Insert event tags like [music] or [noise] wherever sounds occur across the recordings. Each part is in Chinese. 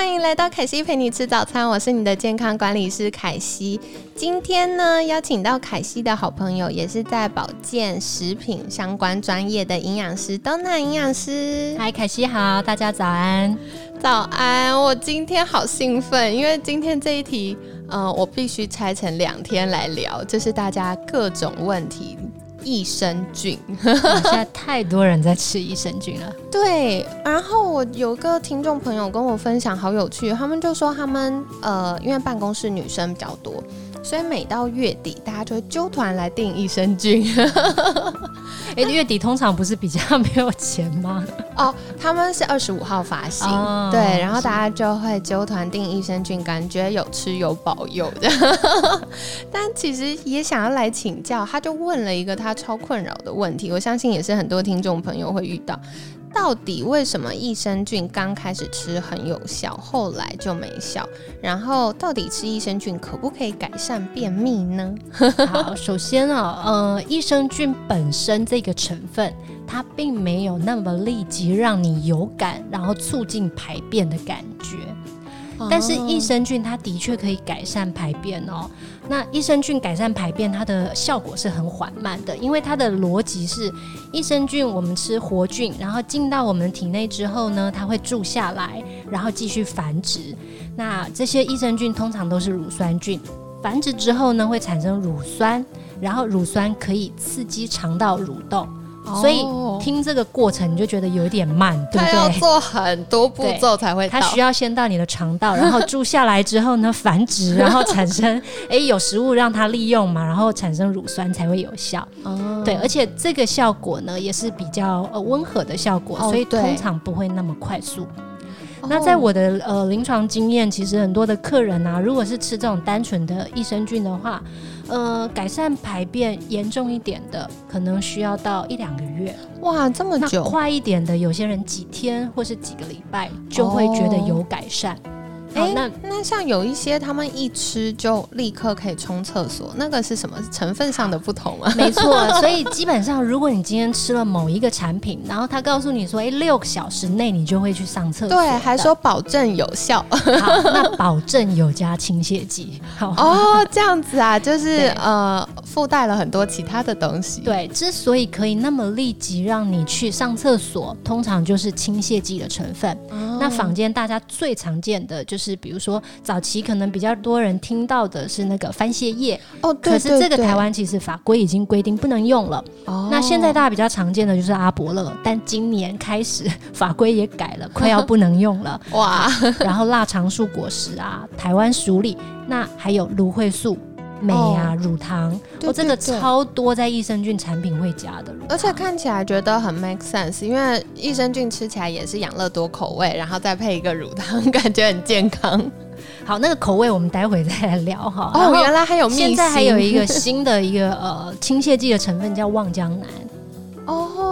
欢迎来到凯西陪你吃早餐，我是你的健康管理师凯西。今天呢，邀请到凯西的好朋友，也是在保健食品相关专业的营养师 Donna 营养师。嗨，凯西好，大家早安，早安！我今天好兴奋，因为今天这一题，呃，我必须拆成两天来聊，就是大家各种问题。益生菌，现在太多人在吃益生菌了。[laughs] 对，然后我有个听众朋友跟我分享，好有趣，他们就说他们呃，因为办公室女生比较多。所以每到月底，大家就会揪团来订益生菌。[laughs] 哎，月底通常不是比较没有钱吗？[laughs] 哦，他们是二十五号发行，对，然后大家就会揪团订益生菌，感觉有吃有保佑的。[laughs] 但其实也想要来请教，他就问了一个他超困扰的问题，我相信也是很多听众朋友会遇到。到底为什么益生菌刚开始吃很有效，后来就没效？然后到底吃益生菌可不可以改善便秘呢？[laughs] 好，首先啊，呃，益生菌本身这个成分，它并没有那么立即让你有感，然后促进排便的感觉。但是益生菌它的确可以改善排便哦。那益生菌改善排便，它的效果是很缓慢的，因为它的逻辑是，益生菌我们吃活菌，然后进到我们体内之后呢，它会住下来，然后继续繁殖。那这些益生菌通常都是乳酸菌，繁殖之后呢，会产生乳酸，然后乳酸可以刺激肠道蠕动。所以听这个过程你就觉得有点慢，对不对？要做很多步骤才会。它需要先到你的肠道，然后住下来之后呢，繁殖，[laughs] 然后产生哎有食物让它利用嘛，然后产生乳酸才会有效。哦，对，而且这个效果呢也是比较呃温和的效果，所以通常不会那么快速。那在我的呃临床经验，其实很多的客人啊，如果是吃这种单纯的益生菌的话，呃，改善排便严重一点的，可能需要到一两个月。哇，这么久！快一点的，有些人几天或是几个礼拜就会觉得有改善。哎，那那像有一些他们一吃就立刻可以冲厕所，那个是什么？成分上的不同啊？没错，[laughs] 所以基本上如果你今天吃了某一个产品，然后他告诉你说，哎，六个小时内你就会去上厕所，对，还说保证有效，[laughs] 好，那保证有加清泻剂，好。哦，这样子啊，就是呃附带了很多其他的东西。对，之所以可以那么立即让你去上厕所，通常就是清泻剂的成分。那坊间大家最常见的就是。比如说早期可能比较多人听到的是那个番泻叶哦，可是这个台湾其实法规已经规定不能用了。哦，那现在大家比较常见的就是阿伯乐，但今年开始法规也改了，快要不能用了。[laughs] 哇，然后腊肠树果实啊，台湾鼠李，那还有芦荟素。镁啊，乳糖，哦，真的超多在益生菌产品会加的，而且看起来觉得很 make sense，因为益生菌吃起来也是养乐多口味，然后再配一个乳糖，感觉很健康。[laughs] 好，那个口味我们待会再来聊哈。哦，原来还有，现在还有一个新的一个呃清泻剂的成分叫望江南。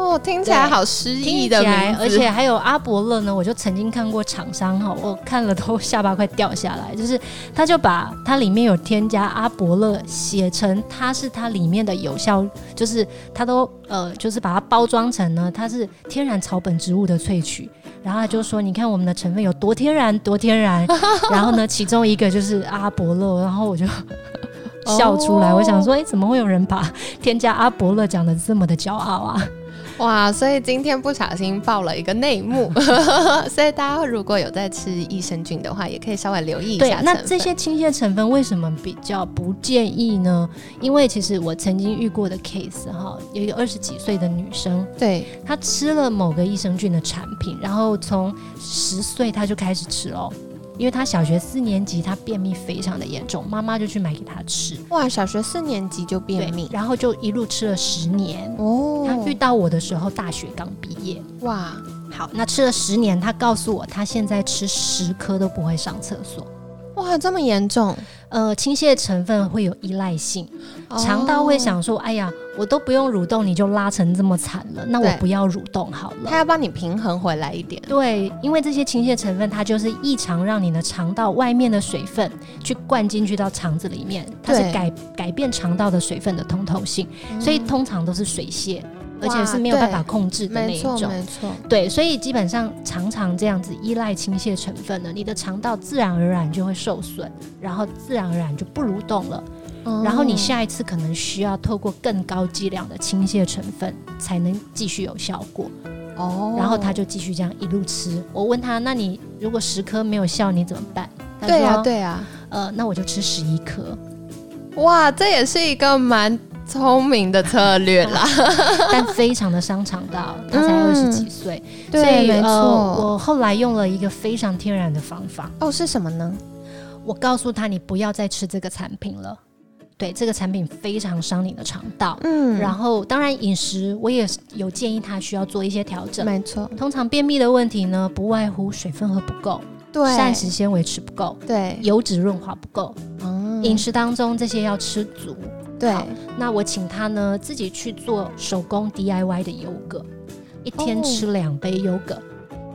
哦，听起来好诗意的名字，而且还有阿伯乐呢。我就曾经看过厂商哈，我看了都下巴快掉下来。就是他就把它里面有添加阿伯乐，写成它是它里面的有效，就是它都呃，就是把它包装成呢，它是天然草本植物的萃取。然后他就说，你看我们的成分有多天然，多天然。[laughs] 然后呢，其中一个就是阿伯乐，然后我就 [laughs] 笑出来。我想说，哎，怎么会有人把添加阿伯乐讲的这么的骄傲啊？哇，所以今天不小心爆了一个内幕，[laughs] 所以大家如果有在吃益生菌的话，也可以稍微留意一下。那这些清泻成分为什么比较不建议呢？因为其实我曾经遇过的 case 哈，有一个二十几岁的女生，对她吃了某个益生菌的产品，然后从十岁她就开始吃哦。因为他小学四年级，他便秘非常的严重，妈妈就去买给他吃。哇，小学四年级就便秘，然后就一路吃了十年。哦，他遇到我的时候，大学刚毕业。哇，好，那吃了十年，他告诉我，他现在吃十颗都不会上厕所。哇，这么严重？呃，倾泻成分会有依赖性，肠道会想说：“哎呀，我都不用蠕动，你就拉成这么惨了，那我不要蠕动好了。”它要帮你平衡回来一点。对，因为这些倾泻成分，它就是异常让你的肠道外面的水分去灌进去到肠子里面，它是改改变肠道的水分的通透性，所以通常都是水泻。而且是没有办法控制的那一种，没错，没错。对，所以基本上常常这样子依赖倾泻成分呢，你的肠道自然而然就会受损，然后自然而然就不蠕动了。然后你下一次可能需要透过更高剂量的倾泻成分才能继续有效果。哦。然后他就继续这样一路吃。我问他，那你如果十颗没有效，你怎么办？对啊，对啊。呃，那我就吃十一颗。哇，这也是一个蛮。聪明的策略啦，[laughs] 但非常的伤肠道。他才二十几岁，对，没错。我后来用了一个非常天然的方法。哦，是什么呢？我告诉他，你不要再吃这个产品了。对，这个产品非常伤你的肠道。嗯，然后当然饮食我也有建议他需要做一些调整。没错，通常便秘的问题呢，不外乎水分喝不够，对，膳食纤维吃不够，对，油脂润滑不够。嗯，饮食当中这些要吃足。对，那我请他呢自己去做手工 DIY 的优格，一天吃两杯优格，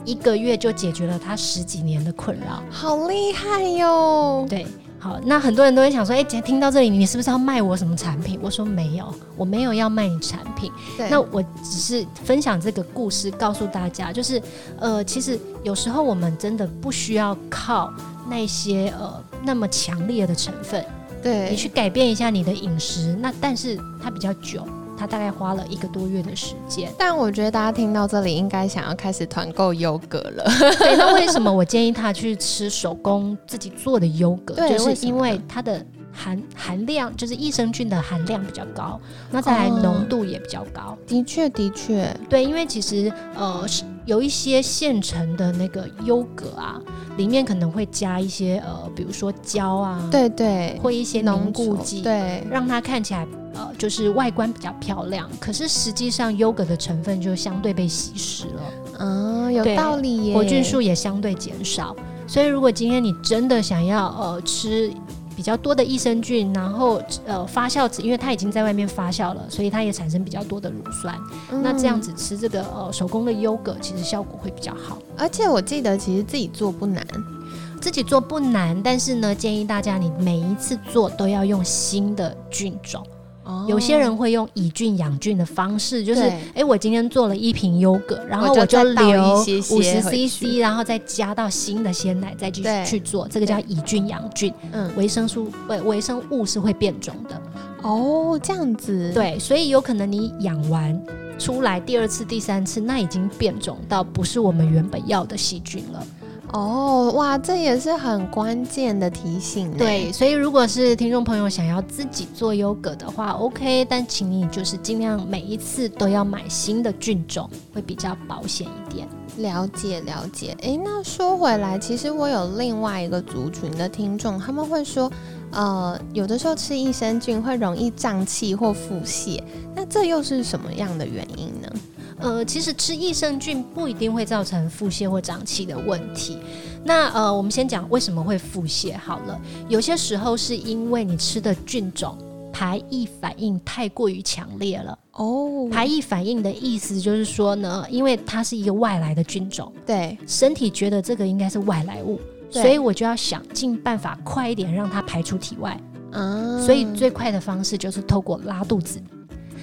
一个月就解决了他十几年的困扰，好厉害哟！对，好，那很多人都会想说，哎，姐听到这里，你是不是要卖我什么产品？我说没有，我没有要卖你产品。对，那我只是分享这个故事，告诉大家，就是呃，其实有时候我们真的不需要靠那些呃那么强烈的成分。对你去改变一下你的饮食，那但是它比较久，它大概花了一个多月的时间。但我觉得大家听到这里，应该想要开始团购优格了。[laughs] 对，那为什么我建议他去吃手工自己做的优格？就是因为它的含含量，就是益生菌的含量比较高，那再来浓度也比较高。的确，的确，对，因为其实呃有一些现成的那个优格啊。里面可能会加一些呃，比如说胶啊，对对，或一些凝固剂，对，让它看起来呃，就是外观比较漂亮。可是实际上优格的成分就相对被稀释了，嗯，有道理耶，活菌数也相对减少。所以如果今天你真的想要呃吃。比较多的益生菌，然后呃发酵子，因为它已经在外面发酵了，所以它也产生比较多的乳酸。那这样子吃这个呃手工的优格，其实效果会比较好。而且我记得其实自己做不难，自己做不难，但是呢，建议大家你每一次做都要用新的菌种。有些人会用以菌养菌的方式，就是哎，我今天做了一瓶优格，然后我就留五十 CC，然后再加到新的鲜奶，再继续去做，这个叫以菌养菌。嗯，维生素维维生物是会变种的。哦，这样子。对，所以有可能你养完出来第二次、第三次，那已经变种到不是我们原本要的细菌了。哦，哇，这也是很关键的提醒。对，所以如果是听众朋友想要自己做优格的话，OK，但请你就是尽量每一次都要买新的菌种，会比较保险一点。了解了解。诶，那说回来，其实我有另外一个族群的听众，他们会说，呃，有的时候吃益生菌会容易胀气或腹泻，那这又是什么样的原因呢？呃，其实吃益生菌不一定会造成腹泻或胀气的问题。那呃，我们先讲为什么会腹泻好了。有些时候是因为你吃的菌种排异反应太过于强烈了。哦，排异反应的意思就是说呢，因为它是一个外来的菌种，对，身体觉得这个应该是外来物，所以我就要想尽办法快一点让它排出体外。啊，所以最快的方式就是透过拉肚子。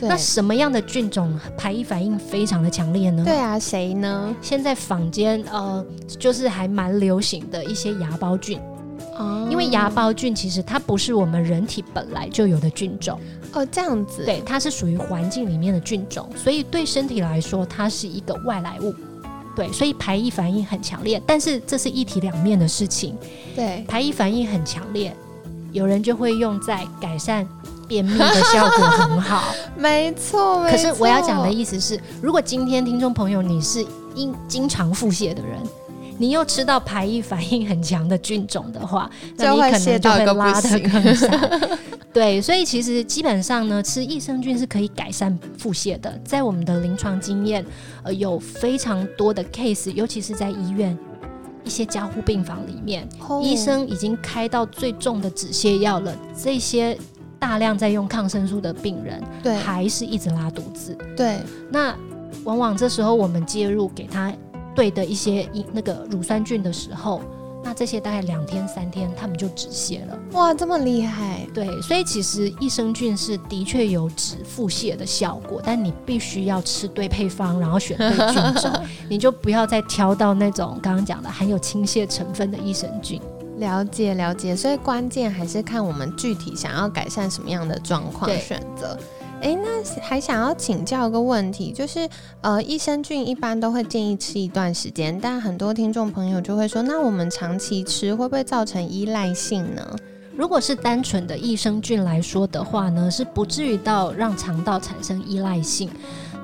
那什么样的菌种排异反应非常的强烈呢？对啊，谁呢？现在坊间呃，就是还蛮流行的一些芽孢菌哦，因为芽孢菌其实它不是我们人体本来就有的菌种哦，这样子，对，它是属于环境里面的菌种，所以对身体来说它是一个外来物，对，所以排异反应很强烈。但是这是一体两面的事情，对，排异反应很强烈，有人就会用在改善。便秘的效果很好，[laughs] 没错。可是我要讲的意思是，如果今天听众朋友你是因经常腹泻的人，你又吃到排异反应很强的菌种的话，那你可能就会拉的更惨。[laughs] 对，所以其实基本上呢，吃益生菌是可以改善腹泻的。在我们的临床经验，呃，有非常多的 case，尤其是在医院。一些加护病房里面，医生已经开到最重的止泻药了，这些大量在用抗生素的病人，对，还是一直拉肚子。对，那往往这时候我们介入给他对的一些那个乳酸菌的时候。那这些大概两天三天，他们就止泻了。哇，这么厉害！对，所以其实益生菌是的确有止腹泻的效果，但你必须要吃对配方，然后选对菌种，[laughs] 你就不要再挑到那种刚刚讲的含有清泻成分的益生菌。了解了解，所以关键还是看我们具体想要改善什么样的状况选择。哎，那还想要请教一个问题，就是呃，益生菌一般都会建议吃一段时间，但很多听众朋友就会说，那我们长期吃会不会造成依赖性呢？如果是单纯的益生菌来说的话呢，是不至于到让肠道产生依赖性。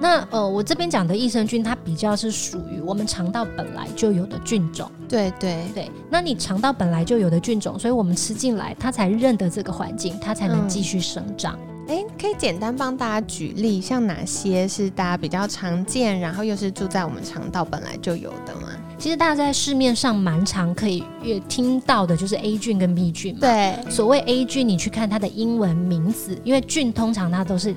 那呃，我这边讲的益生菌，它比较是属于我们肠道本来就有的菌种。对对对，那你肠道本来就有的菌种，所以我们吃进来，它才认得这个环境，它才能继续生长。哎，可以简单帮大家举例，像哪些是大家比较常见，然后又是住在我们肠道本来就有的吗？其实大家在市面上蛮常可以越听到的，就是 A 菌跟 B 菌嘛。对，所谓 A 菌，你去看它的英文名字，因为菌通常它都是。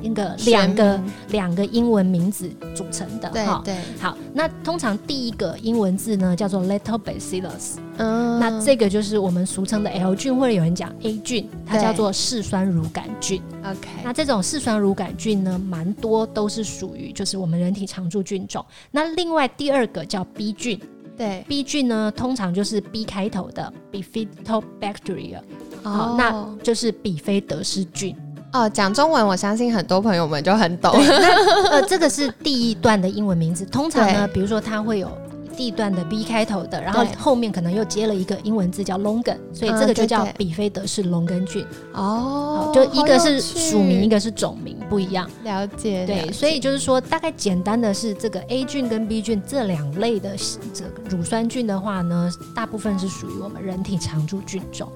一个两个两个英文名字组成的，哈。对。好，那通常第一个英文字呢叫做 Little Bacillus，嗯，那这个就是我们俗称的 L 菌，或者有人讲 A 菌，它叫做嗜酸乳杆菌。OK，那这种嗜酸乳杆菌呢，蛮多都是属于就是我们人体常驻菌种。那另外第二个叫 B 菌，对，B 菌呢通常就是 B 开头的 Bifidobacteria，好，那就是比菲德氏菌。哦，讲中文，我相信很多朋友们就很懂。[laughs] 呃，这个是第一段的英文名字。通常呢，比如说它会有第一段的 B 开头的，然后后面可能又接了一个英文字叫 longan，所以这个就叫比菲德氏龙根菌。哦，就一个是属名，一个是种名，不一样。了解。对，所以就是说，大概简单的是这个 A 菌跟 B 菌这两类的这个乳酸菌的话呢，大部分是属于我们人体常驻菌种。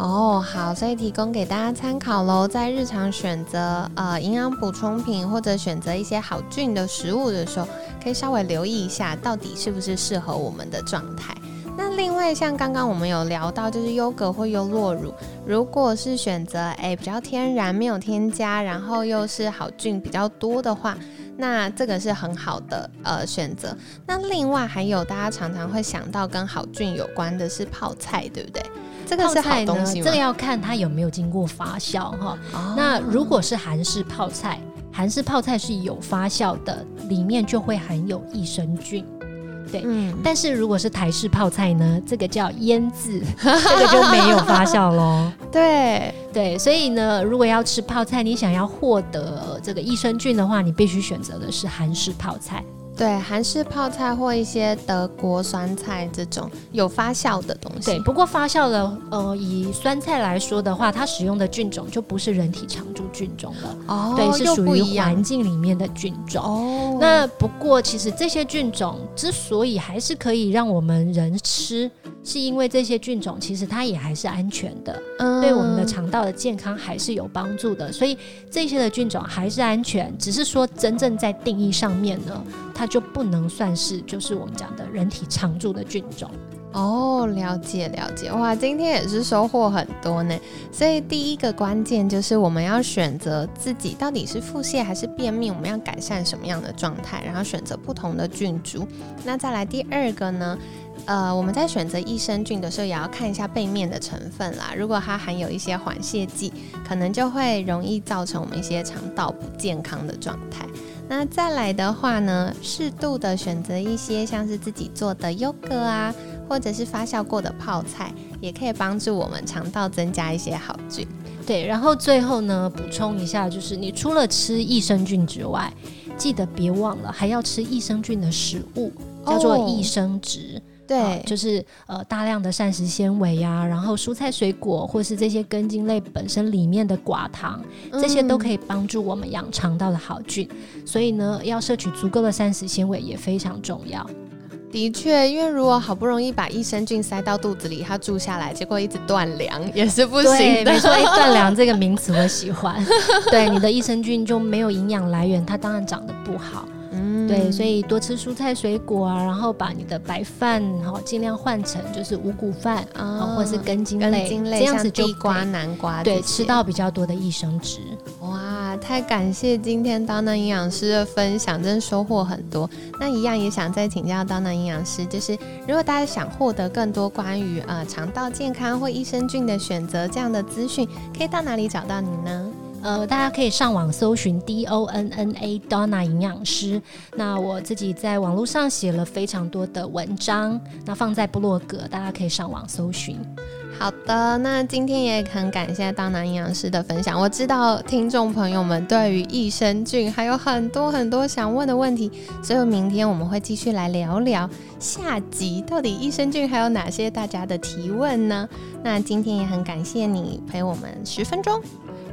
哦，好，所以提供给大家参考喽。在日常选择呃营养补充品或者选择一些好菌的食物的时候，可以稍微留意一下，到底是不是适合我们的状态。那另外像刚刚我们有聊到，就是优格或优酪乳，如果是选择哎比较天然、没有添加，然后又是好菌比较多的话，那这个是很好的呃选择。那另外还有大家常常会想到跟好菌有关的是泡菜，对不对？这个是好东西这个要看它有没有经过发酵哈。那如果是韩式泡菜，韩式泡菜是有发酵的，里面就会含有益生菌。对，嗯。但是如果是台式泡菜呢，这个叫腌制，[laughs] 这个就没有发酵喽。[laughs] 对对，所以呢，如果要吃泡菜，你想要获得这个益生菌的话，你必须选择的是韩式泡菜。对，韩式泡菜或一些德国酸菜这种有发酵的东西。对，不过发酵的，呃，以酸菜来说的话，它使用的菌种就不是人体常驻菌种了。哦，对，是属于环境里面的菌种。哦，那不过其实这些菌种之所以还是可以让我们人吃，是因为这些菌种其实它也还是安全的，对我们的肠道的健康还是有帮助的。所以这些的菌种还是安全，只是说真正在定义上面呢，它。就不能算是就是我们讲的人体常驻的菌种哦，了解了解哇，今天也是收获很多呢。所以第一个关键就是我们要选择自己到底是腹泻还是便秘，我们要改善什么样的状态，然后选择不同的菌株。那再来第二个呢，呃，我们在选择益生菌的时候也要看一下背面的成分啦。如果它含有一些缓泻剂，可能就会容易造成我们一些肠道不健康的状态。那再来的话呢，适度的选择一些像是自己做的优格啊，或者是发酵过的泡菜，也可以帮助我们肠道增加一些好菌。对，然后最后呢，补充一下，就是你除了吃益生菌之外，记得别忘了还要吃益生菌的食物，叫做益生值。对，就是呃大量的膳食纤维呀，然后蔬菜水果或是这些根茎类本身里面的寡糖，这些都可以帮助我们养肠道的好菌。所以呢，要摄取足够的膳食纤维也非常重要。的确，因为如果好不容易把益生菌塞到肚子里，它住下来，结果一直断粮也是不行的。没错，断粮 [laughs] 这个名词我喜欢。[laughs] 对，你的益生菌就没有营养来源，它当然长得不好。对，所以多吃蔬菜水果啊，然后把你的白饭哈尽量换成就是五谷饭啊，或者是根茎类，这样子地瓜、南瓜，对，吃到比较多的益生值。哇，太感谢今天当当营养师的分享，真的收获很多。那一样也想再请教当当营养师，就是如果大家想获得更多关于呃肠道健康或益生菌的选择这样的资讯，可以到哪里找到你呢？呃，大家可以上网搜寻 D O N N A Donna 营养师。那我自己在网络上写了非常多的文章，那放在部落格，大家可以上网搜寻。好的，那今天也很感谢 Donna 营养师的分享。我知道听众朋友们对于益生菌还有很多很多想问的问题，所以明天我们会继续来聊聊下集到底益生菌还有哪些大家的提问呢？那今天也很感谢你陪我们十分钟。